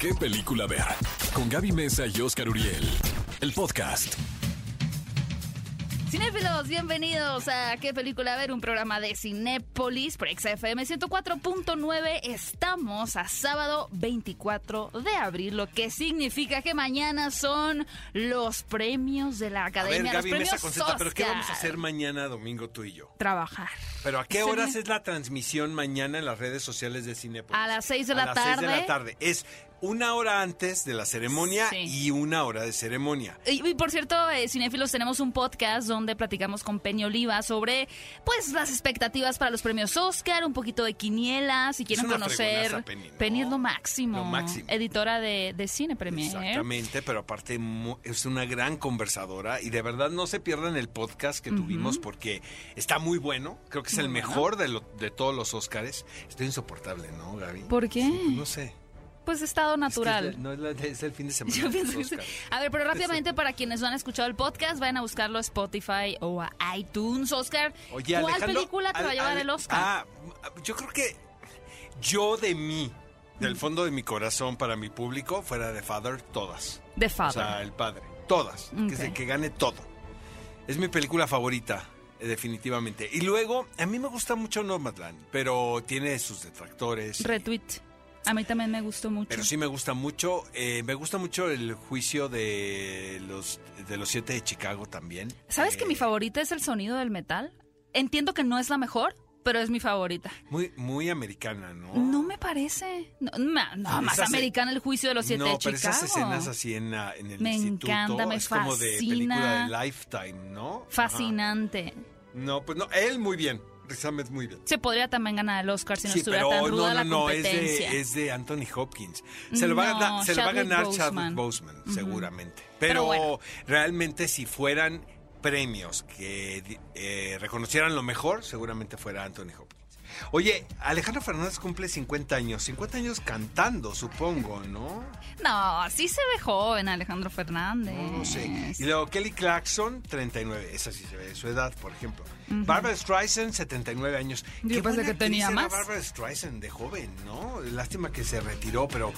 ¿Qué película ver? Con Gaby Mesa y Oscar Uriel. El podcast. Cinéfilos, bienvenidos a ¿Qué película ver? Un programa de Cinépolis por XFM 104.9. Estamos a sábado 24 de abril, lo que significa que mañana son los premios de la A Academia. ver, los Gaby premios Mesa Conceta, ¿pero qué vamos a hacer mañana domingo tú y yo? Trabajar. ¿Pero a qué Sí. horas es la transmisión mañana en las redes sociales de Cinepolis? A las seis de la A las seis de tarde. la tarde. Es una hora antes de la ceremonia Sí. y una hora de ceremonia. Y, y por cierto, eh, cinéfilos, tenemos un podcast donde platicamos con Penny Oliva sobre pues las expectativas para los premios Oscar, un poquito de quinielas, si quieren conocer. Penny, ¿no? es lo máximo. Lo máximo. Editora de, de Cine Premier. Exactamente, pero aparte es una gran conversadora y de verdad no se pierdan el podcast que tuvimos porque está muy bueno. Creo que es Muy el bueno. mejor de, lo- de todos los Óscares. Estoy insoportable, ¿no, Gaby? ¿Por qué? Sí, pues no sé. Pues estado natural. es, no, es, la- es el fin de semana. Yo de pienso los que sí. Óscares. A ver, pero rápidamente para quienes no han escuchado el podcast, vayan a buscarlo a Spotify o a iTunes. Oscar, Oye, ¿cuál Alejandro, película te va a llevar Ale- el Oscar? Ah, yo creo que yo de mí, del fondo de mi corazón para mi público, fuera de Father, todas. O Father. sea, el padre. Todas. Que, se- que gane todo. Es mi película favorita, eh, definitivamente. Y luego, a mí me gusta mucho Nomadland, pero tiene sus detractores. Retweet. A mí también me gustó mucho. Pero sí me gusta mucho. eh, me gusta mucho el juicio de los, de los siete de Chicago también. ¿Sabes que Eh, mi favorita es el sonido del metal? Entiendo que no es la mejor, pero es mi favorita. Muy, muy americana, ¿no? No me parece. No, más americana el juicio de los siete no, de pero Chicago. esas escenas así en, la- en el Me instituto encanta, me es como de película fascina. de Lifetime, ¿no? Fascinante. Ajá. No, pues no, él muy bien, Riz Ahmed muy bien. Se podría también ganar el Oscar si no sí, estuviera pero tan ruda no, la no, no, es competencia. de, es de Anthony Hopkins. Se lo va a, No, ganar- se lo va a Chadwick ganar Boseman. Chadwick Boseman, seguramente. Pero Pero, bueno. realmente si fueran premios que eh, reconocieran lo mejor, seguramente fuera Anthony Hopkins. Oye, Alejandro Fernández cumple 50 años, 50 años cantando, supongo, ¿no? No, sí se ve joven Alejandro Fernández. No, no sé. Y luego Kelly Clarkson, 39. Esa sí se ve de su edad, por ejemplo. Barbara Streisand, 79 años. Yo Qué pensé buena que tenía más. Barbara Streisand de joven, ¿no? Lástima que se retiró, pero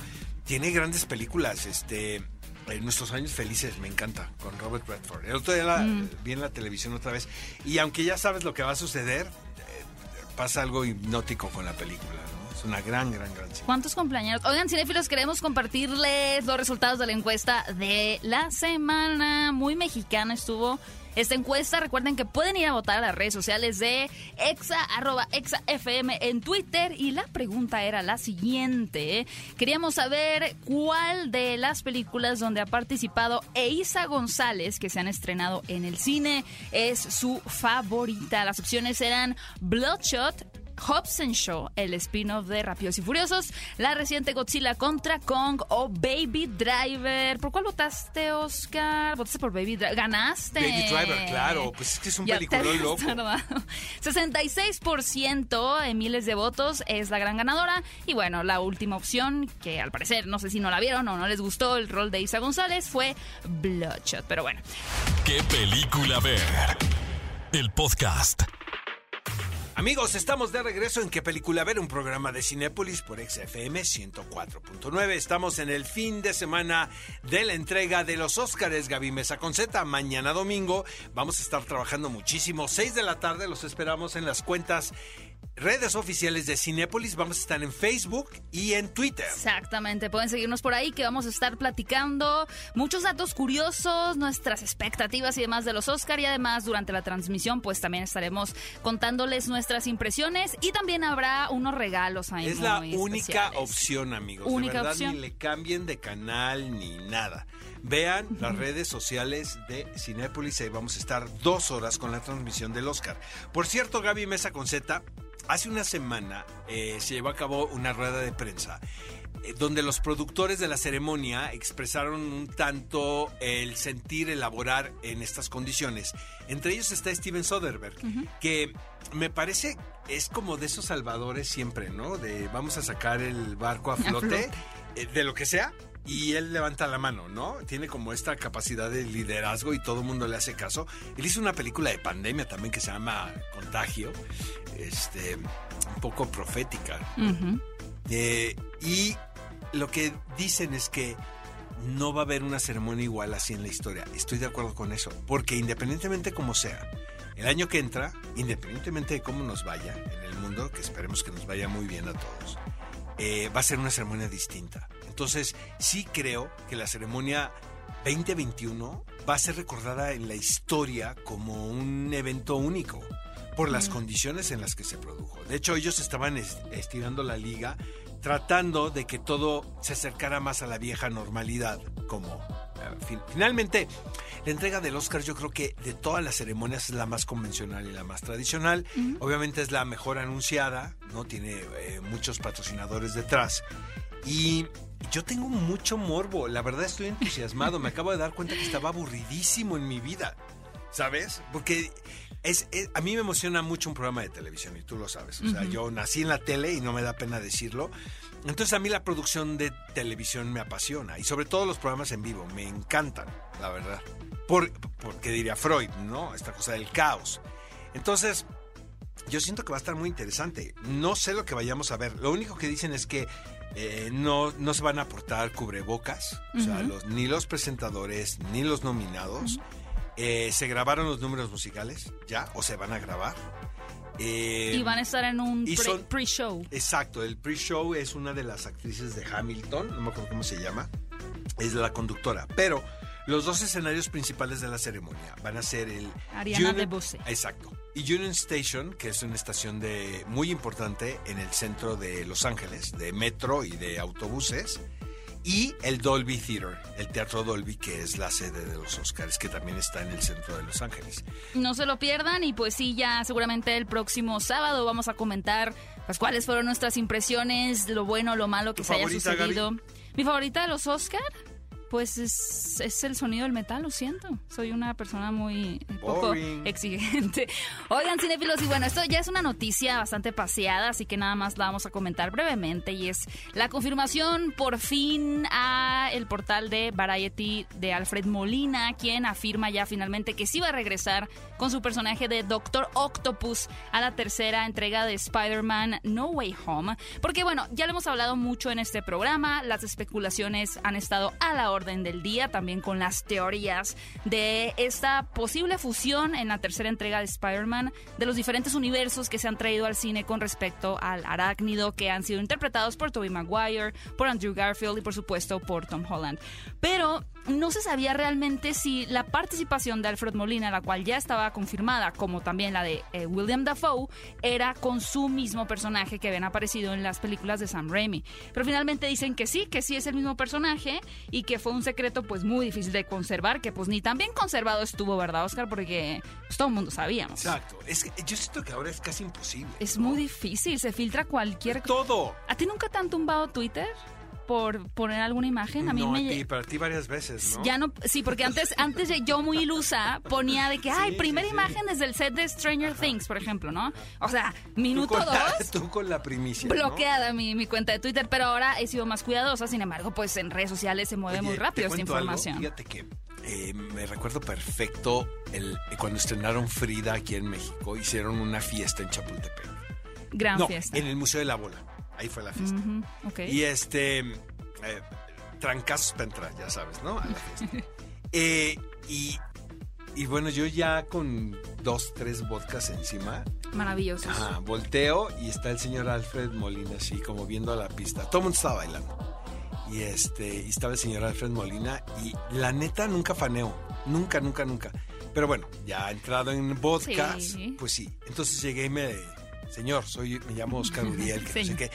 tiene grandes películas. Este. En nuestros años felices, me encanta, con Robert Redford. El otro día la, Mm. vi en la televisión otra vez. Y aunque ya sabes lo que va a suceder, eh, pasa algo hipnótico con la película, ¿no? Es una gran, gran, gran. ¿Cuántos cumpleaños? Oigan, cinéfilos, queremos compartirles los resultados de la encuesta de la semana. Muy mexicana estuvo esta encuesta. Recuerden que pueden ir a votar a las redes sociales de exa, arroba exa FM en Twitter. Y la pregunta era la siguiente. Queríamos saber cuál de las películas donde ha participado Eiza González, que se han estrenado en el cine, es su favorita. Las opciones eran Bloodshot, Hobson Show, el spin-off de Rápidos y Furiosos, la reciente Godzilla contra Kong o Baby Driver. ¿Por cuál votaste, Oscar? ¿Votaste por Baby Driver? ¿Ganaste? Baby Driver, claro, pues es que es un peliculón loco. tardado. 66% en miles de votos es la gran ganadora. Y bueno, la última opción, que al parecer no sé si no la vieron o no les gustó el rol de Isa González, fue Bloodshot. Pero bueno, ¿Qué película ver? El podcast. Amigos, estamos de regreso en ¿Qué película ver? Un programa de Cinépolis por XFM 104.9. Estamos en el fin de semana de la entrega de los Óscares Gaby Mesa Conceta. Mañana domingo vamos a estar trabajando muchísimo. 6 de la tarde los esperamos en las cuentas redes oficiales de Cinépolis. Vamos a estar en Facebook y en Twitter. Exactamente, pueden seguirnos por ahí que vamos a estar platicando muchos datos curiosos, nuestras expectativas y demás de los Oscar y además durante la transmisión pues también estaremos contándoles nuestras impresiones y también habrá unos regalos ahí Es la única especiales. opción, amigos. Única de verdad, opción. ni le cambien de canal ni nada. Vean las redes sociales de Cinépolis. Ahí vamos a estar dos horas con la transmisión del Oscar. Por cierto, Gaby Mesa con Z, hace una semana eh, se llevó a cabo una rueda de prensa eh, donde los productores de la ceremonia expresaron un tanto el sentir elaborar en estas condiciones. Entre ellos está Steven Soderbergh, que me parece es como de esos salvadores siempre, ¿no? De vamos a sacar el barco a flote, flote. eh, de lo que sea. Y él levanta la mano, ¿no? Tiene como esta capacidad de liderazgo y todo el mundo le hace caso. Él hizo una película de pandemia también que se llama Contagio, este, un poco profética. Eh, y lo que dicen es que no va a haber una ceremonia igual así en la historia. Estoy de acuerdo con eso, porque independientemente como sea, el año que entra, independientemente de cómo nos vaya en el mundo, que esperemos que nos vaya muy bien a todos, eh, va a ser una ceremonia distinta. Entonces, sí creo que la ceremonia 2021 va a ser recordada en la historia como un evento único por las condiciones en las que se produjo. De hecho, ellos estaban estirando la liga tratando de que todo se acercara más a la vieja normalidad, como finalmente la entrega del Oscar yo creo que de todas las ceremonias es la más convencional y la más tradicional. Obviamente es la mejor anunciada, no tiene eh, muchos patrocinadores detrás y yo tengo mucho morbo, la verdad estoy entusiasmado, me acabo de dar cuenta que estaba aburridísimo en mi vida, ¿sabes? Porque es, a mí me emociona mucho un programa de televisión y tú lo sabes. O sea, yo nací en la tele y no me da pena decirlo. Entonces a mí la producción de televisión me apasiona y sobre todo los programas en vivo me encantan, la verdad. Por, porque diría Freud, ¿no? Esta cosa del caos. Entonces, yo siento que va a estar muy interesante. No sé lo que vayamos a ver. Lo único que dicen es que eh, no, no se van a aportar cubrebocas, o sea, los, ni los presentadores ni los nominados. Eh, se grabaron los números musicales ya, o se van a grabar. Eh, y van a estar en un pre-show. exacto, el pre-show es una de las actrices de Hamilton, no me acuerdo cómo se llama, es la conductora, pero los dos escenarios principales de la ceremonia van a ser el... Ariana de Bose. Exacto. Y Union Station, que es una estación de muy importante en el centro de Los Ángeles, de metro y de autobuses y el Dolby Theater, el Teatro Dolby, que es la sede de los Oscars, que también está en el centro de Los Ángeles. No se lo pierdan y pues sí, ya seguramente el próximo sábado vamos a comentar pues, cuáles fueron nuestras impresiones, lo bueno, lo malo que se haya sucedido. Mi favorita de los Oscars pues es, el sonido del metal, lo siento. Soy una persona muy eh, poco exigente. Oigan, cinéfilos, y bueno, esto ya es una noticia bastante paseada, así que nada más la vamos a comentar brevemente. Y es la confirmación por fin a el portal de Variety de Alfred Molina, quien afirma ya finalmente que sí va a regresar con su personaje de Doctor Octopus a la tercera entrega de Spider-Man No Way Home. Porque bueno, ya lo hemos hablado mucho en este programa, las especulaciones han estado a la hora del día, también con las teorías de esta posible fusión en la tercera entrega de Spider-Man de los diferentes universos que se han traído al cine con respecto al arácnido que han sido interpretados por Tobey Maguire, por Andrew Garfield y por supuesto por Tom Holland. Pero no se sabía realmente si la participación de Alfred Molina, la cual ya estaba confirmada, como también la de eh, William Dafoe, era con su mismo personaje que habían aparecido en las películas de Sam Raimi. Pero finalmente dicen que sí, que sí es el mismo personaje y que fue un secreto pues muy difícil de conservar, que pues ni tan bien conservado estuvo, ¿verdad, Oscar? Porque pues, todo el mundo sabíamos. Exacto. Es que yo siento que ahora es casi imposible. Es muy difícil, se filtra cualquier... Todo. ¿A ti nunca te han tumbado Twitter? Por poner alguna imagen. A mí no, me. A ti, para ti varias veces, ¿no? Ya no. Sí, porque antes, antes yo muy ilusa ponía de que, ay, primera imagen desde el set de Stranger Things, por ejemplo, ¿no? O sea, minuto dos. tú con la primicia. Bloqueada mi, mi, cuenta de Twitter, pero ahora he sido más cuidadosa. Sin embargo, pues en redes sociales se mueve muy rápido esta información. Fíjate que eh, me recuerdo perfecto el, cuando estrenaron Frida aquí en México, hicieron una fiesta en Chapultepec. Gran no, fiesta. En el Museo de la Bola. Ahí fue la fiesta. Y este. Eh, trancazos para entrar, ya sabes, ¿no? A la fiesta. Eh, y, y bueno, yo ya con dos, tres vodkas encima. Maravilloso. Ajá, volteo y está el señor Alfred Molina así como viendo a la pista. Todo el mundo estaba bailando. Y este, y estaba el señor Alfred Molina y la neta nunca faneo. Nunca, nunca, nunca. Pero bueno, ya entrado en vodkas, pues sí. Entonces llegué y me señor, soy, me llamo Oscar Uriel, que no sé qué.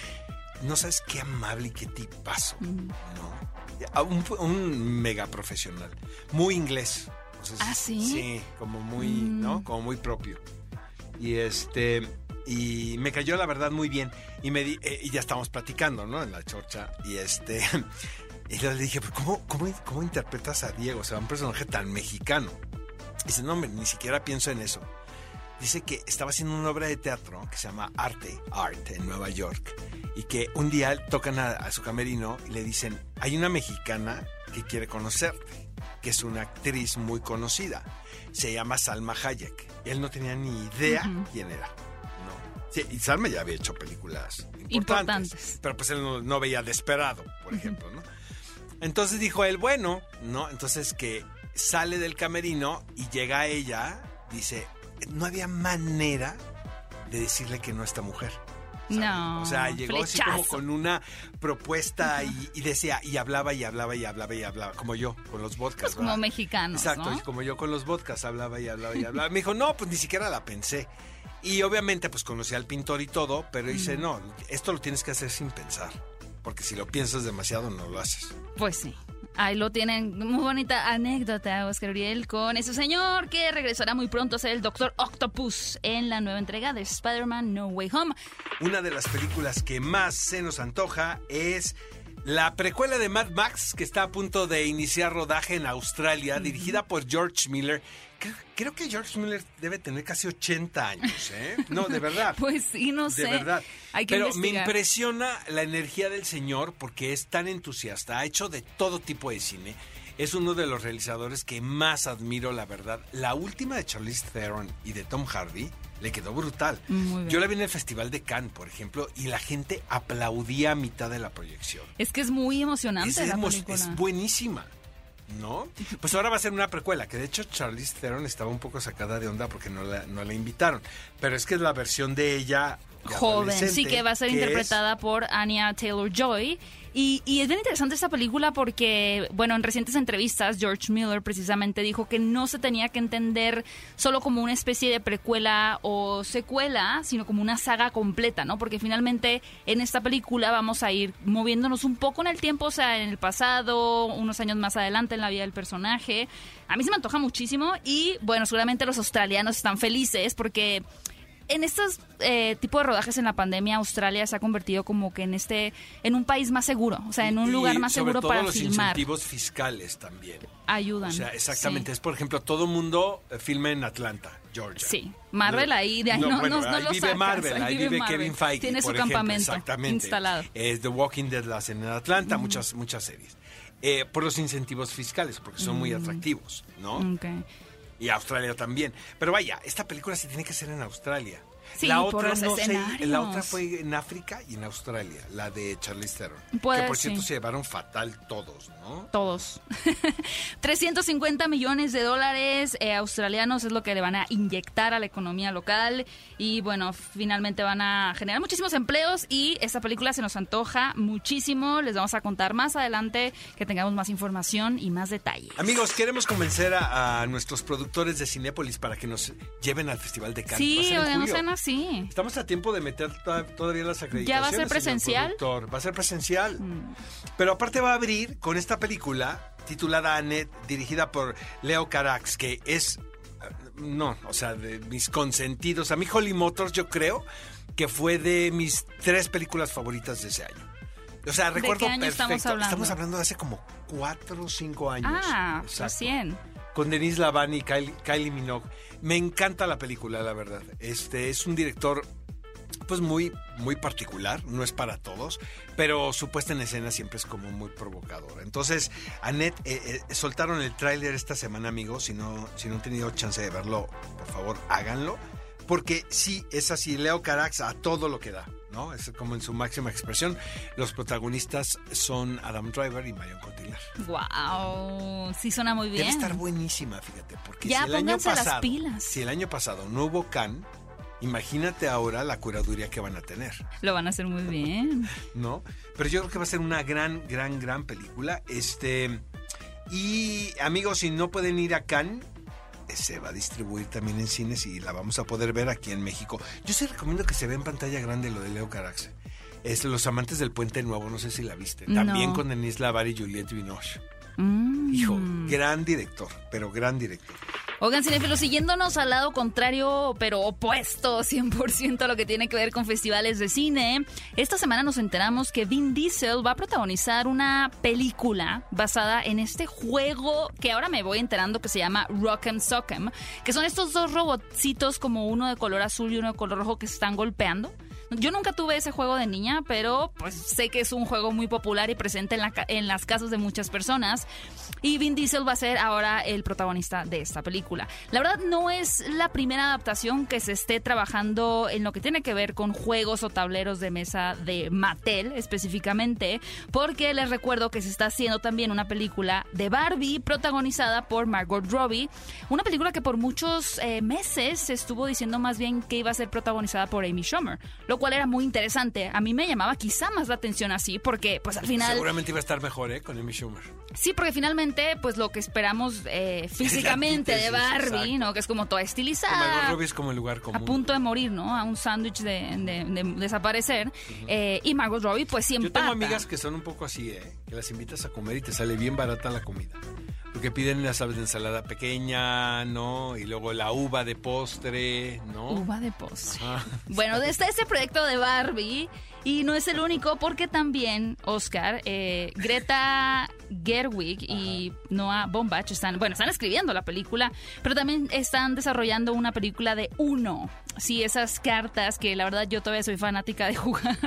No sabes qué amable y qué tipazo, ¿no? Un, mega profesional, muy inglés. ah, sí. Sí, como muy, ¿no? Mm. Como muy propio. Y este, y me cayó la verdad muy bien. Y me eh, y ya estamos platicando, ¿no? En la chorcha. Y este, y le dije, ¿cómo, cómo, cómo interpretas a Diego? O sea, un personaje tan mexicano. Y dice, no, hombre, ni siquiera pienso en eso dice que estaba haciendo una obra de teatro que se llama Arte, Art, en Nueva York, y que un día tocan a, su camerino y le dicen, hay una mexicana que quiere conocerte, que es una actriz muy conocida, se llama Salma Hayek. Y él no tenía ni idea quién era. Sí, y Salma ya había hecho películas importantes. Importantes. Pero pues él no, no veía Desperado, por ejemplo, ¿no? Entonces dijo él, bueno, ¿no? Entonces que sale del camerino y llega a ella, dice, no había manera de decirle que no a esta mujer. No, O sea, llegó así como con una propuesta y, y decía, y hablaba y hablaba y hablaba y hablaba, como yo, con los vodkas. Pues como mexicanos, Exacto, ¿no? y como yo con los vodkas hablaba y hablaba y hablaba. Me dijo, no, pues ni siquiera la pensé. Y obviamente pues conocí al pintor y todo, pero dice, no, esto lo tienes que hacer sin pensar. Porque si lo piensas demasiado no lo haces. Pues sí. Ahí lo tienen. Muy bonita anécdota, Oscar Uriel, con ese señor que regresará muy pronto a ser el Doctor Octopus en la nueva entrega de Spider-Man No Way Home. Una de las películas que más se nos antoja es la precuela de Mad Max, que está a punto de iniciar rodaje en Australia, dirigida por George Miller. Creo, creo que George Miller debe tener casi 80 años, ¿eh? No, de verdad. Pues sí, no sé. De verdad. Hay que Pero me impresiona la energía del señor porque es tan entusiasta, ha hecho de todo tipo de cine. Es uno de los realizadores que más admiro, la verdad. La última de Charlize Theron y de Tom Hardy le quedó brutal. Yo la vi en el Festival de Cannes, por ejemplo, y la gente aplaudía a mitad de la proyección. Es que es muy emocionante Es, la hermos- película. es buenísima. ¿No? Pues ahora va a ser una precuela, que de hecho Charlize Theron estaba un poco sacada de onda porque no la, no la invitaron. Pero es que es la versión de ella joven, sí, que va a ser es- interpretada por Anya Taylor Joy. Y, y es bien interesante esta película porque, bueno, en recientes entrevistas, George Miller precisamente dijo que no se tenía que entender solo como una especie de precuela o secuela, sino como una saga completa, ¿no? Porque finalmente en esta película vamos a ir moviéndonos un poco en el tiempo, o sea, en el pasado, unos años más adelante en la vida del personaje. A mí se me antoja muchísimo y, bueno, seguramente los australianos están felices porque en estos eh, tipo de rodajes en la pandemia, Australia se ha convertido como que en este, en un país más seguro, o sea, en un y lugar más sobre seguro todo para los filmar. incentivos fiscales también. Ayudan. O sea, exactamente. Sí. Es, por ejemplo, todo mundo eh, filma en Atlanta, Georgia. Sí. Marvel ahí, de ahí no- bueno, no- no ahí lo vive sacas, Marvel, ahí ahí vive Marvel. Kevin Feige. Tiene por su ejemplo, campamento exactamente. instalado. Es The Walking Dead la hacen en Atlanta, muchas, muchas series. Eh, por los incentivos fiscales, porque son muy atractivos, ¿no? Ok. Y Australia también. Pero vaya, esta película se tiene que hacer en Australia. Sí, la otra no sé, la otra fue en África y en Australia, la de Charlize Theron. Puede, que por cierto sí. se llevaron fatal todos, ¿no? Todos. 350 millones de dólares eh, australianos es lo que le van a inyectar a la economía local y bueno, finalmente van a generar muchísimos empleos y esta película se nos antoja muchísimo. Les vamos a contar más adelante que tengamos más información y más detalles. Amigos, queremos convencer a, a nuestros productores de Cinépolis para que nos lleven al Festival de Cannes. Sí, oigan, no sean así. Estamos a tiempo de meter to- todavía las acreditaciones. ¿Ya va a ser presencial? Mm. productor. Va a ser presencial. Pero aparte va a abrir con esta película titulada Annette, dirigida por Leo Carax, que es, eh, no, o sea, de mis consentidos. A mí Holly Motors yo creo que fue de mis tres películas favoritas de ese año. O sea, ¿De recuerdo qué año perfecto. estamos hablando? Estamos hablando de hace como cuatro o cinco años. Ah, Exacto recién. con Denise Lavani y Kylie, Kylie Minogue. Me encanta la película, la verdad. Este es un director pues muy muy particular, no es para todos, pero su puesta en escena siempre es como muy provocadora. Entonces, Annette, eh, eh, soltaron el tráiler esta semana, amigos, si no, si no han tenido chance de verlo, por favor, háganlo, porque sí, es así, Leo Carax a todo lo que da, ¿no? Es como en su máxima expresión. Los protagonistas son Adam Driver y Marion Cotillard. Wow, sí suena muy bien. Debe estar buenísima, fíjate, porque Ya, si el año pónganse las pasado, pilas. si el año pasado no hubo Can, imagínate ahora la curaduría que van a tener, Lo van a hacer muy bien. ¿no? Pero yo creo que va a ser una gran, gran, gran película. Este y amigos, si no pueden ir a Cannes, se va a distribuir también en cines y la vamos a poder ver aquí en México. Yo sí recomiendo que se vea en pantalla grande lo de Leo Carax. Es Los amantes del Puente Nuevo, no sé si la viste. También No. con Denise Lavar y Juliette Binoche. Mm. Hijo, gran director, pero gran director. Oigan, cinéfilos, siguiéndonos al lado contrario, pero opuesto 100% a lo que tiene que ver con festivales de cine, esta semana nos enteramos que Vin Diesel va a protagonizar una película basada en este juego que ahora me voy enterando que se llama Rock'em Sock'em, que son estos dos robotcitos como uno de color azul y uno de color rojo que se están golpeando. Yo nunca tuve ese juego de niña, pero pues sé que es un juego muy popular y presente en, las casas de muchas personas. Y Vin Diesel va a ser ahora el protagonista de esta película. La verdad no es la primera adaptación que se esté trabajando en lo que tiene que ver con juegos o tableros de mesa de Mattel específicamente, porque les recuerdo que se está haciendo también una película de Barbie protagonizada por Margot Robbie, una película que por muchos eh, meses se estuvo diciendo más bien que iba a ser protagonizada por Amy Schumer, cual era muy interesante. A mí me llamaba quizá más la atención así, porque pues al final... Seguramente iba a estar mejor, ¿eh? Con Amy Schumer. Sí, porque finalmente, pues lo que esperamos eh, físicamente de Barbie, exacto. ¿no? Que es como toda Margot estilizada. Robbie es como el lugar A común. punto de morir, ¿no? A un sándwich de, de- de desaparecer. Eh, y Margot Robbie, pues siempre. Yo tengo amigas que son un poco así, ¿eh? Que las invitas a comer y te sale bien barata la comida. Porque piden, ya sabes, de ensalada pequeña, ¿no? Y luego la uva de postre, ¿no? Uva de postre. Ajá. Bueno, está este proyecto de Barbie y no es el único porque también, Oscar, eh, Greta Gerwig y Noah Bombach están, bueno, están escribiendo la película, pero también están desarrollando una película de uno. Sí, esas cartas que la verdad yo todavía soy fanática de jugar.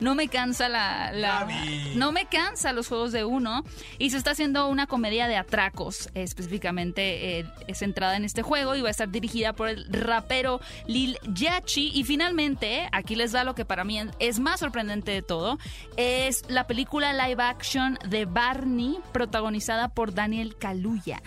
No me cansa la... no me cansa los juegos de uno y se está haciendo una comedia de atracos específicamente eh, centrada en este juego y va a estar dirigida por el rapero Lil Yachty y finalmente aquí les da lo que para mí es más sorprendente de todo es la película live action de Barney protagonizada por Daniel Kaluuya.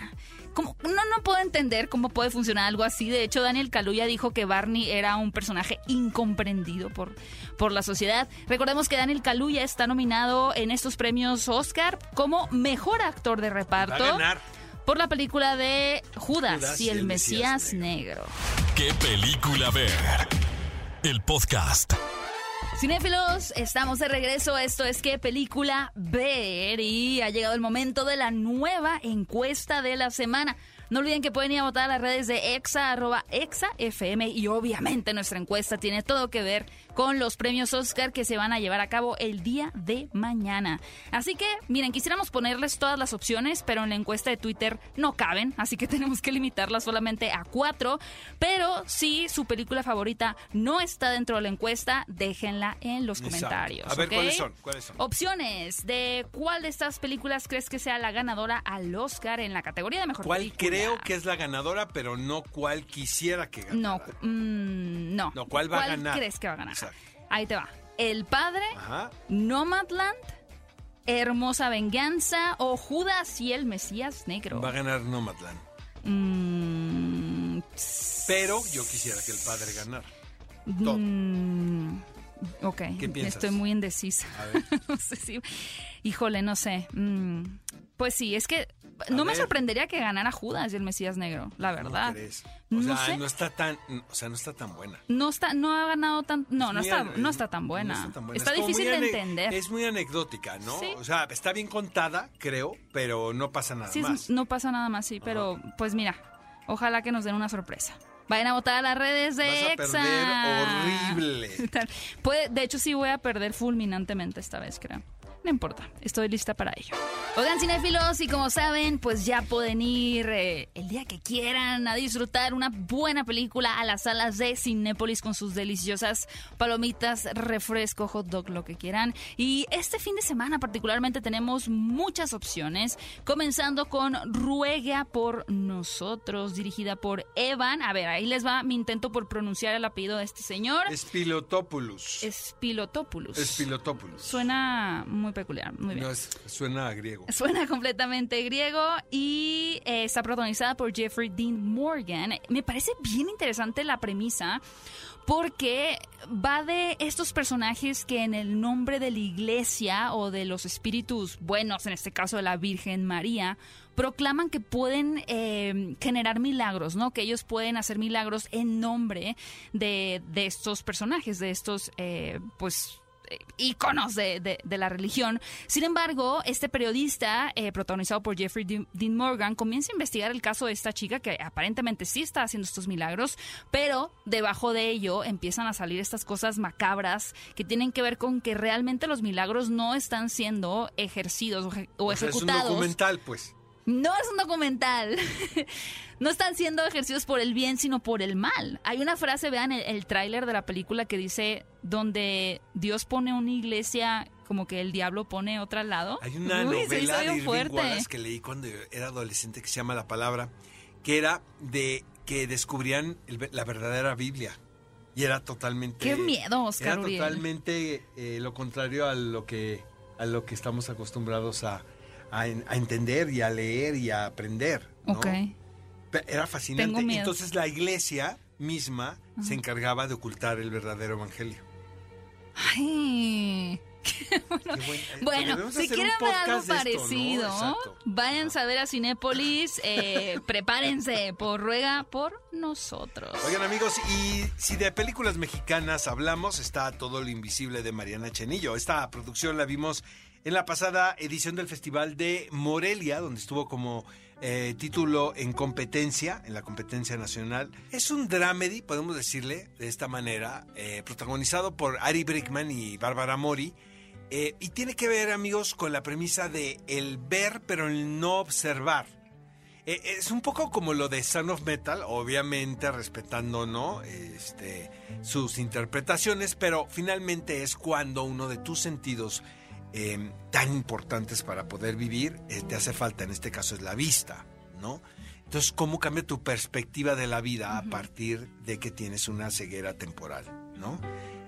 Como, no, no puedo entender cómo puede funcionar algo así. De hecho, Daniel Kaluuya dijo que Barney era un personaje incomprendido por, por la sociedad. Recordemos que Daniel Kaluuya está nominado en estos premios Oscar como mejor actor de Va reparto a ganar. por la película de Judas, Judas y el, Mesías, Negro. ¿Qué película ver? El podcast. Cinéfilos, estamos de regreso. Esto es qué película ver y ha llegado el momento de la nueva encuesta de la semana. No olviden que pueden ir a votar a las redes de Exa, arroba Exa FM y obviamente nuestra encuesta tiene todo que ver con los premios Oscar que se van a llevar a cabo el día de mañana. Así que, miren, quisiéramos ponerles todas las opciones, pero en la encuesta de Twitter no caben, así que tenemos que limitarlas solamente a cuatro. Pero si su película favorita no está dentro de la encuesta, déjenla en los Exacto. comentarios. A ver. ¿cuáles son? ¿Cuáles son? Opciones de cuál de estas películas crees que sea la ganadora al Oscar en la categoría de mejor ¿Cuál película? Creo que es la ganadora, pero no cuál quisiera que ganara? No, mm, no. No, ¿cuál va a ganar? crees que va a ganar? Exacto. Ahí te va. El Padre, Ajá. Nomadland, Hermosa Venganza o Judas y el Mesías Negro. Va a ganar Nomadland. Mm, Pero yo quisiera que el padre ganara. Todo. mm, ok, ¿Qué piensas? estoy muy indecisa. A ver. no sé si... Híjole, no sé. Mm, pues sí, es que no me ver. sorprendería que ganara Judas y el Mesías Negro, la verdad. O No sea, sé. no está tan, o sea, no está tan buena. No está, no ha ganado tan, no, Es no está, no está tan buena. no está tan buena. Está Es como difícil de entender. Es muy anecdótica, ¿no? Sí. O sea, está bien contada, creo, pero no pasa nada Sí, más. no pasa nada más, sí, pero pues mira, ojalá que nos den una sorpresa. Vayan a votar a las redes de Vas a Exa. perder horrible. Puede- de hecho, sí voy a perder fulminantemente esta vez, creo. No importa, estoy lista para ello. Oigan, cinéfilos, y como saben, pues ya pueden ir eh, el día que quieran a disfrutar una buena película a las salas de Cinépolis con sus deliciosas palomitas, refresco, hot dog, lo que quieran. Y este fin de semana particularmente tenemos muchas opciones, comenzando con Ruega por Nosotros, dirigida por Evan. A ver, ahí les va mi intento por pronunciar el apellido de este señor. Espilotopoulos. Espilotopoulos. Espilotopoulos. Suena muy peculiar, muy bien. No, es- suena a griego. Suena completamente griego y eh, está protagonizada por Jeffrey Dean Morgan. Me parece bien interesante la premisa porque va de estos personajes que en el nombre de la iglesia o de los espíritus buenos, en este caso de la Virgen María, proclaman que pueden eh, generar milagros, ¿no? Que ellos pueden hacer milagros en nombre de, de estos personajes, de estos, eh, pues, íconos de, de- de la religión. Sin embargo, este periodista, eh, protagonizado por Jeffrey Dean Morgan, comienza a investigar el caso de esta chica que aparentemente sí está haciendo estos milagros, pero debajo de ello empiezan a salir estas cosas macabras que tienen que ver con que realmente los milagros no están siendo ejercidos o, eje- o O sea, es un ejecutados. documental, pues. No es un documental. no están siendo ejercidos por el bien, sino por el mal. Hay una frase, vean el, el tráiler de la película que dice, donde Dios pone una iglesia, como que el diablo pone otra al lado. Hay una Uy, novela de Irving fuerte. Wallace que leí cuando era adolescente que se llama La Palabra, que era de que descubrían el- la verdadera Biblia. Y era totalmente... Qué miedo, Oscar Era Uriel. totalmente eh, lo contrario a lo que a lo que estamos acostumbrados a, a en- a entender y a leer y a aprender. ¿no? Ok. Pe- Era fascinante. Tengo miedo. Entonces la iglesia misma se encargaba de ocultar el verdadero evangelio. Ay. Qué buen- eh, Bueno, debemos si quieren ver algo esto, parecido, Exacto. vayan a ver a Cinépolis. eh, prepárense, por ruega por nosotros. Oigan amigos, y si de películas mexicanas hablamos, está todo lo invisible de Mariana Chenillo. Esta producción la vimos en la pasada edición del Festival de Morelia, donde estuvo como eh, título en competencia, en la competencia nacional. Es un dramedy, podemos decirle de esta manera, eh, protagonizado por Ari Brickman y Bárbara Mori. eh, y tiene que ver, amigos, con la premisa de el ver pero el no observar. Es un poco como lo de Son of Metal, obviamente respetando ¿no? este, sus interpretaciones, pero finalmente es cuando uno de tus sentidos eh, tan importantes para poder vivir eh, te hace falta, en este caso es la vista, ¿no? Entonces, ¿cómo cambia tu perspectiva de la vida a partir de que tienes una ceguera temporal, ¿no?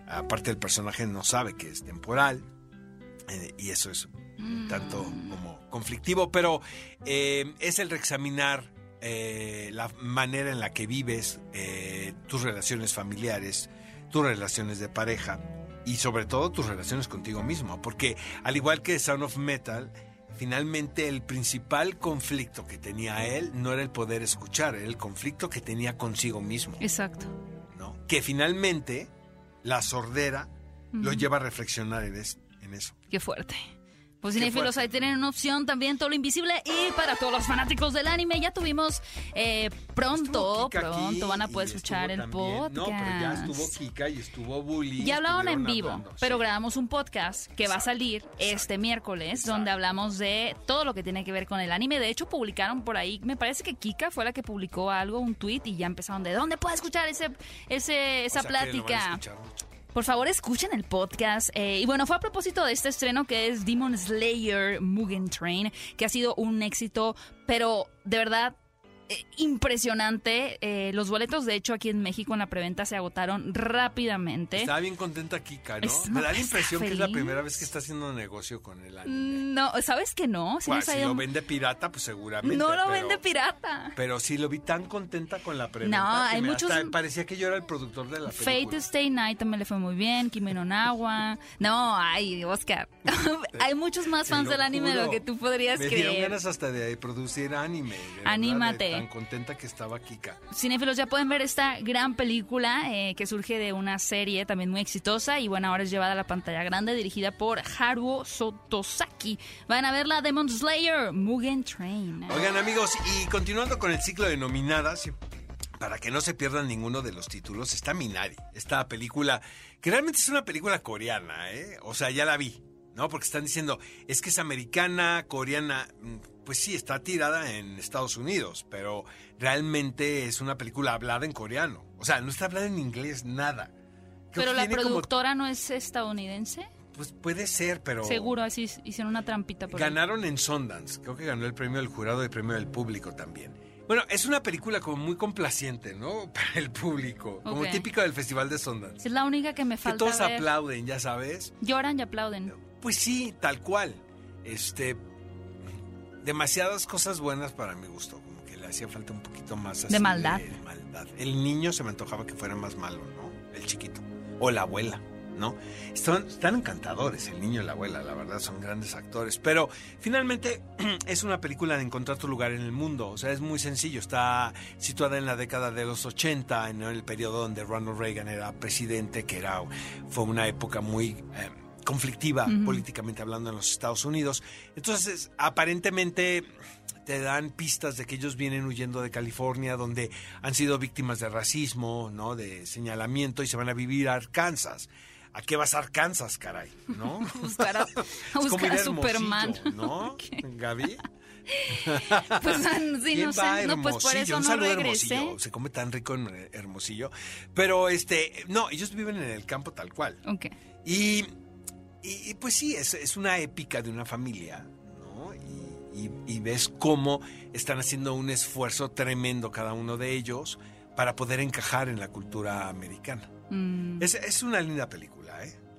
Aparte el personaje no sabe que es temporal eh, y eso es un tanto como conflictivo, pero eh, es el reexaminar eh, la manera en la que vives, tus relaciones familiares, tus relaciones de pareja y sobre todo tus relaciones contigo mismo, porque al igual que Sound of Metal, finalmente el principal conflicto que tenía él no era el poder escuchar, era el conflicto que tenía consigo mismo. Exacto. ¿no? Que finalmente la sordera lo lleva a reflexionar en, es- en eso. Qué fuerte. Pues cinéfilos, ahí tienen una opción también, todo lo invisible. Y para todos los fanáticos del anime, ya tuvimos eh, pronto, pronto van a poder escuchar el también- podcast. No, pero ya estuvo Kika y estuvo Bully. Ya hablaron en vivo, hablando, pero sí. grabamos un podcast que va a salir este miércoles, Exacto. donde hablamos de todo lo que tiene que ver con el anime. De hecho, publicaron por ahí, me parece que Kika fue la que publicó algo, un tweet, y ya empezaron de dónde puedo escuchar ese, ese, esa O sea, plática. Por favor, escuchen el podcast. Eh, y bueno, fue a propósito de este estreno que es Demon Slayer Mugen Train, que ha sido un éxito, pero de verdad eh, impresionante. Eh, los boletos, de hecho, aquí en México en la preventa se agotaron rápidamente. Estaba bien contenta Kika, ¿no? Es- Me da la impresión que es la primera vez que está haciendo negocio con el anime. Mm, No, ¿sabes que no? Bueno, si lo vende pirata, pues seguramente. no lo pero- vende pirata. Pero sí lo vi tan contenta con la preventa. No, que hay me muchos- hasta parecía que yo era el productor de la película. Fate Stay Night también le fue muy bien, Kimeno Nawa. No, ay, Oscar. hay muchos más fans del anime de lo que tú podrías Me dieron creer. ganas hasta de producir anime. de verdad, de Anímate. Tan contenta que estaba Kika. Cinéfilos ya pueden ver esta gran película eh, que surge de una serie también muy exitosa y bueno, ahora es llevada a la pantalla grande dirigida por Haruo Sotosaki. Van a ver la Demon Slayer Mugen Train. Oigan amigos, y continuando con el ciclo de nominadas, para que no se pierdan ninguno de los títulos, está Minari, esta película, que realmente es una película coreana, ¿eh? O sea, ya la vi, ¿no? Porque están diciendo, es que es americana, coreana, mm, pues sí, está tirada en Estados Unidos, pero realmente es una película hablada en coreano. O sea, no está hablada en inglés, nada. Creo Pero que la como- productora no es estadounidense. pues puede ser, pero... Seguro, así hicieron una trampita por ahí. Ganaron en Sundance. Creo que ganó el premio del jurado y el premio del público también. Bueno, es una película como muy complaciente, ¿no? Para el público. Como típica del Festival de Sundance. Es la única que me Que falta todos ver. aplauden, ya sabes. Lloran y aplauden. Pues sí, tal cual. Este. Demasiadas cosas buenas para mi gusto. Como que le hacía falta un poquito más así De maldad. de maldad. El niño se me antojaba que fuera más malo, ¿no? El chiquito. O la abuela, ¿no? Están, están encantadores el niño y la abuela, la verdad, son grandes actores. Pero finalmente es una película de encontrar tu lugar en el mundo. O sea, es muy sencillo. Está situada en la década de los 80, en el periodo donde Ronald Reagan era presidente, que era, fue una época muy eh, conflictiva políticamente hablando en los Estados Unidos. Entonces, aparentemente te dan pistas de que ellos vienen huyendo de California, donde han sido víctimas de racismo, ¿no? De señalamiento y se van a vivir a Arkansas. ¿A qué vas a Arkansas, caray? ¿No? Buscar a, buscar a Superman. ¿no? Gaby. Pues sí, ¿Quién no sé. No, pues por eso Un no regresé. Hermosillo. Se come tan rico en eh, Hermosillo. Pero este, no, ellos viven en el campo tal cual. Ok. Y, y- y, pues sí, es, es una épica de una familia, ¿no? Y, y- y ves cómo están haciendo un esfuerzo tremendo cada uno de ellos para poder encajar en la cultura americana. Mm. Es, es una linda película,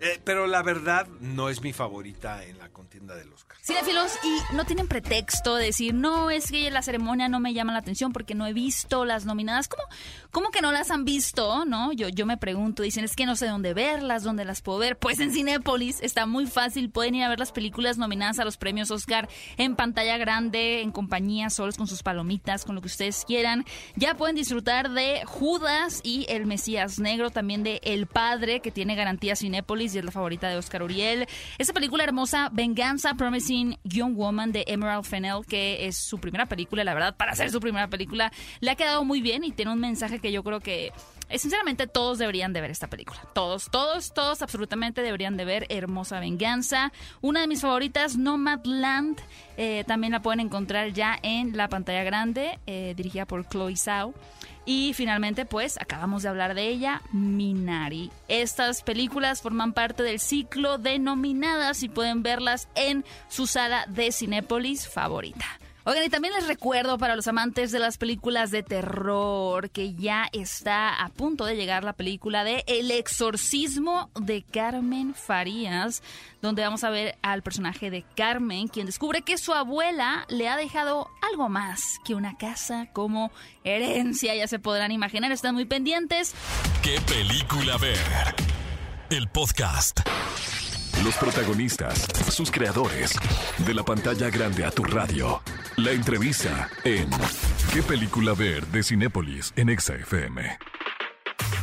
¿eh? Pero la verdad no es mi favorita en la contienda del Oscar. Cinefilos, y no tienen pretexto de decir, no, es que la ceremonia no me llama la atención porque no he visto las nominadas. ¿Cómo, cómo que no las han visto? ¿No? Yo, yo me pregunto, dicen, es que no sé dónde verlas, dónde las puedo ver. Pues en Cinépolis está muy fácil, pueden ir a ver las películas nominadas a los premios Oscar en pantalla grande, en compañía, solos con sus palomitas, con lo que ustedes quieran. Ya pueden disfrutar de Judas y El Mesías Negro, también de El Padre, que tiene garantía Cinépolis y es la favorita de Oscar Uriel. Esa película hermosa, Venganza Promising Young Woman de Emerald Fennell, que es su primera película, la verdad, para ser su primera película, le ha quedado muy bien y tiene un mensaje que yo creo que sinceramente todos deberían de ver esta película. Todos, todos, todos absolutamente deberían de ver Hermosa Venganza. Una de mis favoritas, Nomadland, eh, también la pueden encontrar ya en la pantalla grande, eh, dirigida por Chloe Zhao. Y finalmente, pues, acabamos de hablar de ella, Minari. Estas películas forman parte del ciclo de nominadas y pueden verlas en su sala de Cinépolis favorita. Oigan, y también les recuerdo para los amantes de las películas de terror que ya está a punto de llegar la película de El exorcismo de Carmen Farías, donde vamos a ver al personaje de Carmen, quien descubre que su abuela le ha dejado algo más que una casa como herencia. Ya se podrán imaginar, están muy pendientes. ¿Qué película ver? El podcast. Los protagonistas, sus creadores. De la pantalla grande a tu radio. La entrevista en ¿Qué película ver? de Cinépolis en Exa FM.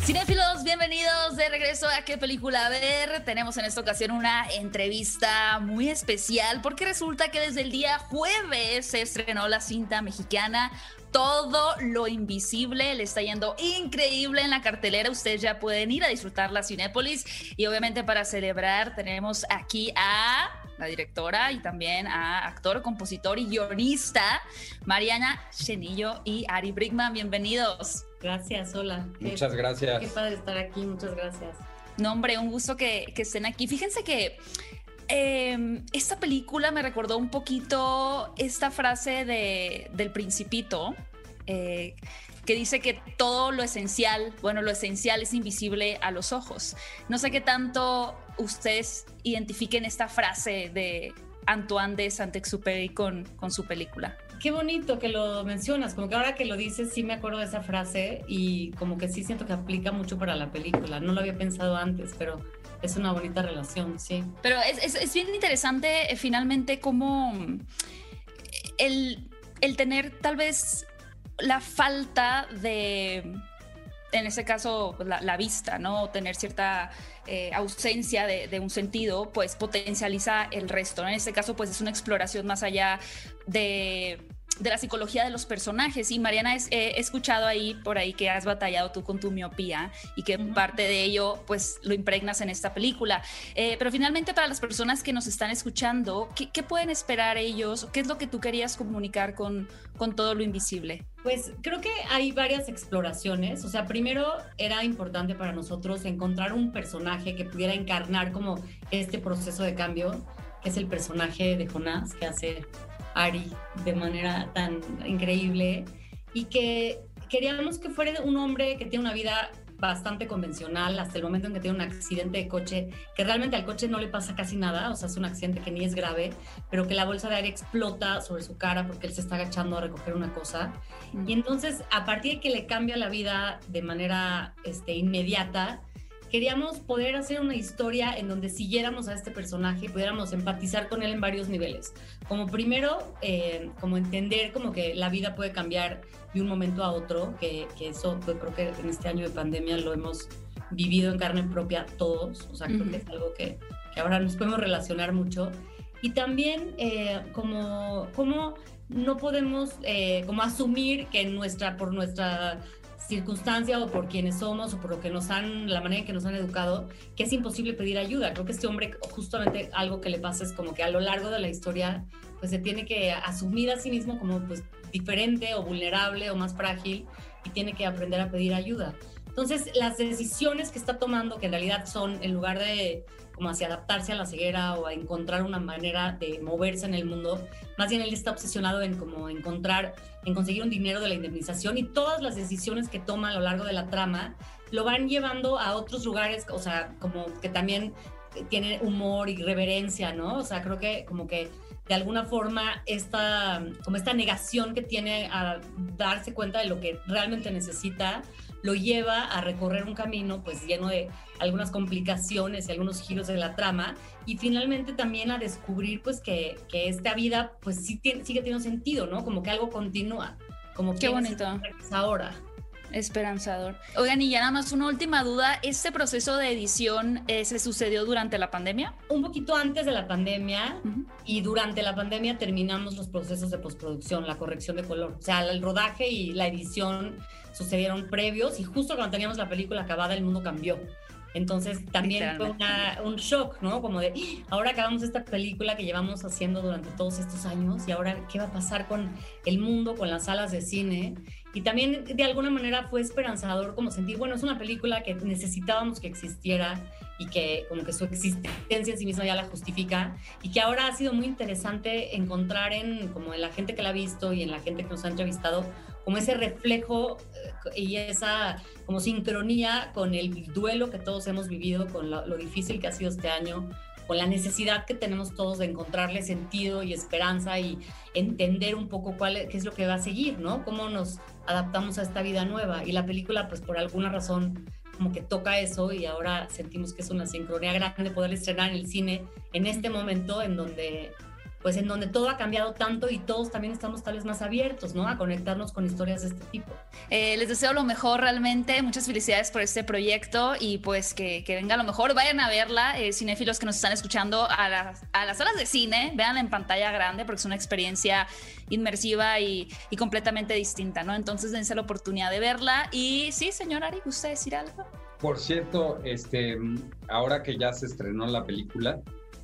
Cinéfilos, bienvenidos de regreso a qué película ver. Tenemos en esta ocasión una entrevista muy especial porque resulta que desde el día jueves se estrenó la cinta mexicana Todo lo Invisible. Le está yendo increíble en la cartelera. Ustedes ya pueden ir a disfrutar la Cinépolis y obviamente para celebrar tenemos aquí a la directora y también a actor, compositor y guionista Mariana Chenillo y Ari Brigman. Bienvenidos. Gracias, hola. Qué- Muchas gracias. Qué padre estar aquí, muchas gracias. No, hombre, un gusto que, que estén aquí. Fíjense que eh, esta película me recordó un poquito esta frase de, del principito, eh, que dice que todo lo esencial, bueno, lo esencial es invisible a los ojos. No sé qué tanto ustedes identifiquen esta frase de Antoine de Saint-Exupéry con, con su película. Qué bonito que lo mencionas, como que ahora que lo dices sí me acuerdo de esa frase y como que sí siento que aplica mucho para la película. No lo había pensado antes, pero es una bonita relación, sí. Pero es, es- bien interesante eh, finalmente cómo mm, el, el tener tal vez la falta de, en ese caso, pues, la, la vista, ¿no? Tener cierta eh, ausencia de, de un sentido, pues potencializa el resto. En este caso, pues es una exploración más allá de de la psicología de los personajes. Y Mariana, es- eh, he escuchado ahí por ahí que has batallado tú con tu miopía y que parte de ello pues lo impregnas en esta película. Eh, pero finalmente para las personas que nos están escuchando, ¿qué, qué pueden esperar ellos? ¿Qué es lo que tú querías comunicar con, con todo lo invisible? Pues creo que hay varias exploraciones. O sea, primero era importante para nosotros encontrar un personaje que pudiera encarnar como este proceso de cambio, que es el personaje de Jonás, que hace Ari de manera tan increíble, y que queríamos que fuera un hombre que tiene una vida bastante convencional hasta el momento en que tiene un accidente de coche, que realmente al coche no le pasa casi nada, o sea, es un accidente que ni es grave, pero que la bolsa de aire explota sobre su cara porque él se está agachando a recoger una cosa. Y entonces, a partir de que le cambia la vida de manera este, inmediata, queríamos poder hacer una historia en donde siguiéramos a este personaje y pudiéramos empatizar con él en varios niveles. Como primero, eh, como entender como que la vida puede cambiar de un momento a otro, que, que eso pues, creo que en este año de pandemia lo hemos vivido en carne propia todos, o sea, creo Ujú. que es algo que, que ahora nos podemos relacionar mucho. Y también eh, como, como no podemos eh, como asumir que nuestra, por nuestra circunstancia o por quienes somos o por lo que nos han, la manera en que nos han educado, que es imposible pedir ayuda. Creo que este hombre justamente algo que le pasa es como que a lo largo de la historia pues se tiene que asumir a sí mismo como pues diferente o vulnerable o más frágil y tiene que aprender a pedir ayuda. Entonces, las decisiones que está tomando, que en realidad son, en lugar de como hacia adaptarse a la ceguera o a encontrar una manera de moverse en el mundo, más bien él está obsesionado en como encontrar, en conseguir un dinero de la indemnización y todas las decisiones que toma a lo largo de la trama lo van llevando a otros lugares, o sea, como que también tiene humor y reverencia, ¿no? O sea, creo que como que de alguna forma esta, como esta negación que tiene a darse cuenta de lo que realmente necesita, lo lleva a recorrer un camino pues lleno de algunas complicaciones y algunos giros de la trama y finalmente también a descubrir pues que, que esta vida pues sí tiene, sigue teniendo sentido, ¿no? Como que algo continúa, como Qué bonito. ahora. Esperanzador. Oigan, y ya nada más una última duda. ¿Este proceso de edición eh, se sucedió durante la pandemia? Un poquito antes de la pandemia y durante la pandemia terminamos los procesos de postproducción, la corrección de color. O sea, el rodaje y la edición sucedieron previos y justo cuando teníamos la película acabada el mundo cambió. Entonces también fue un shock, ¿no? Como de, ¡Ah! ahora acabamos esta película que llevamos haciendo durante todos estos años y ahora qué va a pasar con el mundo, con las salas de cine. Y también de alguna manera fue esperanzador como sentir, bueno, es una película que necesitábamos que existiera y que como que su existencia en sí misma ya la justifica y que ahora ha sido muy interesante encontrar en como en la gente que la ha visto y en la gente que nos ha entrevistado como ese reflejo eh, y esa como sincronía con el duelo que todos hemos vivido, con lo, difícil que ha sido este año, con la necesidad que tenemos todos de encontrarle sentido y esperanza y entender un poco cuál qué es lo que va a seguir, ¿no? Cómo nos adaptamos a esta vida nueva. Y la película, pues por alguna razón, como que toca eso y ahora sentimos que es una sincronía grande poder estrenar en el cine en este momento en donde pues en donde todo ha cambiado tanto y todos también estamos tal vez más abiertos, ¿no? A conectarnos con historias de este tipo. Eh, les deseo lo mejor realmente, muchas felicidades por este proyecto y pues que, venga lo mejor, vayan a verla, eh, cinéfilos que nos están escuchando a las, a las salas de cine, vean en pantalla grande porque es una experiencia inmersiva y, y, completamente distinta, ¿no? Entonces dense la oportunidad de verla y sí, señor Ari, ¿gusta decir algo? Por cierto, este, ahora que ya se estrenó la película,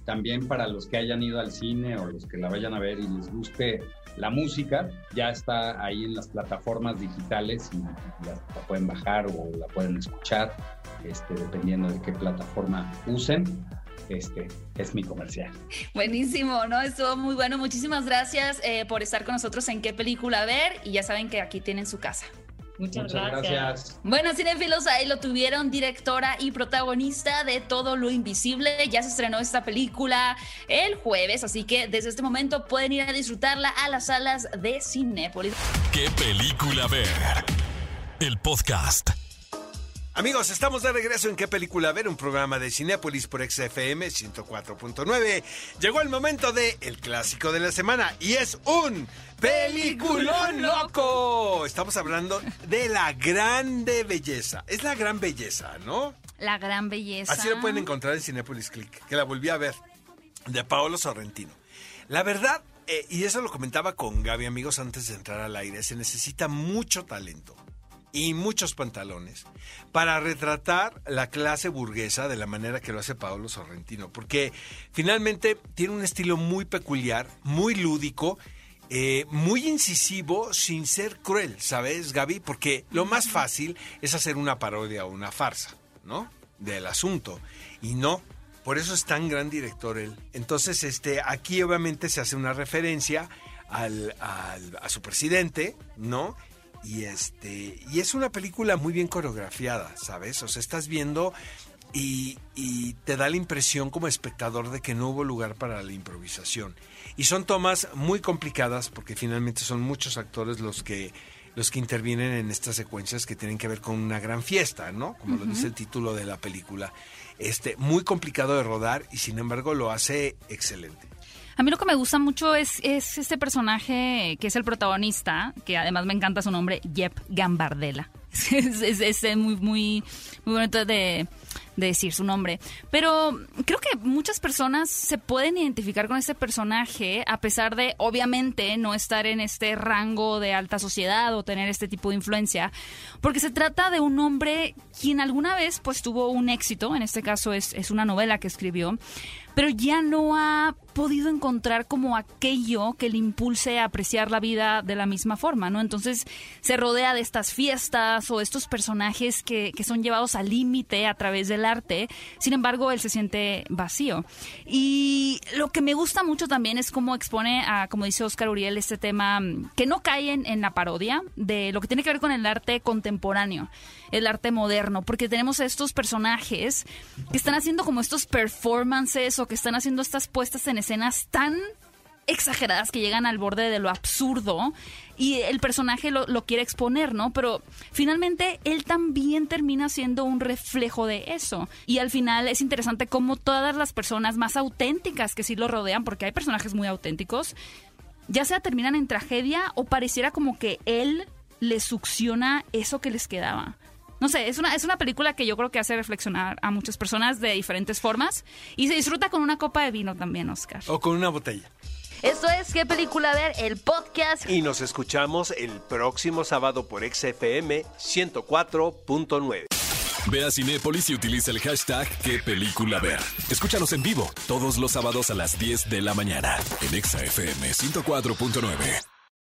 también para los que hayan ido al cine o los que la vayan a ver y les guste la música, ya está ahí en las plataformas digitales y la pueden bajar o la pueden escuchar, este, dependiendo de qué plataforma usen. Este es mi comercial. Buenísimo, ¿no? Estuvo muy bueno. Muchísimas gracias eh, por estar con nosotros en qué película ver y ya saben que aquí tienen su casa. Muchas, gracias. Bueno, cinefilos, ahí lo tuvieron, directora y protagonista de Todo lo Invisible. Ya se estrenó esta película el jueves, así que desde este momento pueden ir a disfrutarla a las salas de Cinépolis. ¿Qué película ver? El podcast. Amigos, estamos de regreso en qué película ver, un programa de Cinepolis por XFM 104.9. Llegó el momento de el clásico de la semana y es un peliculón loco. Estamos hablando de la grande belleza. Es la gran belleza, ¿no? La gran belleza. Así lo pueden encontrar en Cinepolis Click, que la volví a ver, de Paolo Sorrentino. La verdad, eh, y eso lo comentaba con Gaby, amigos, antes de entrar al aire, se necesita mucho talento y muchos pantalones para retratar la clase burguesa de la manera que lo hace Paolo Sorrentino, porque finalmente tiene un estilo muy peculiar, muy lúdico, eh, muy incisivo sin ser cruel, ¿sabes, Gaby? Porque lo más fácil es hacer una parodia o una farsa, ¿no? Del asunto. Y no, por eso es tan gran director él. Entonces, este, aquí obviamente se hace una referencia al, a su presidente, ¿no? Y este, y es una película muy bien coreografiada, ¿sabes? O sea, estás viendo y, y, te da la impresión como espectador de que no hubo lugar para la improvisación. Y son tomas muy complicadas porque finalmente son muchos actores los que los que intervienen en estas secuencias que tienen que ver con una gran fiesta, ¿no? Como lo dice el título de la película. Este, muy complicado de rodar y sin embargo lo hace excelente. A mí lo que me gusta mucho es, es este personaje que es el protagonista, que además me encanta su nombre, Jep Gambardella. Es, muy, muy, muy bonito de, decir su nombre. Pero creo que muchas personas se pueden identificar con este personaje, a pesar de, obviamente, no estar en este rango de alta sociedad o tener este tipo de influencia. Porque se trata de un hombre quien alguna vez pues tuvo un éxito, en este caso es una novela que escribió, pero ya no ha podido encontrar como aquello que le impulse a apreciar la vida de la misma forma, ¿no? Entonces se rodea de estas fiestas o estos personajes que, que son llevados al límite a través del arte, sin embargo él se siente vacío. Y lo que me gusta mucho también es cómo expone a, como dice Oscar Uriel, este tema mm, que no cae en, la parodia de lo que tiene que ver con el arte contemporáneo, el arte moderno, porque tenemos a estos personajes que están haciendo como estos performances que están haciendo estas puestas en escenas tan exageradas que llegan al borde de lo absurdo y el personaje lo, lo, quiere exponer, ¿no? Pero finalmente él también termina siendo un reflejo de eso. Y al final es interesante cómo todas las personas más auténticas que sí lo rodean, porque hay personajes muy auténticos, ya sea terminan en tragedia o pareciera como que él les succiona eso que les quedaba. No sé, es una, es una película que yo creo que hace reflexionar a muchas personas de diferentes formas y se disfruta con una copa de vino también, Oscar. O con una botella. Esto es ¿Qué película ver? El podcast. Y nos escuchamos el próximo sábado por XFM 104.9. Ve a Cinépolis y utiliza el hashtag ¿Qué película ver? Escúchanos en vivo todos los sábados a las 10 de la mañana en XFM 104.9.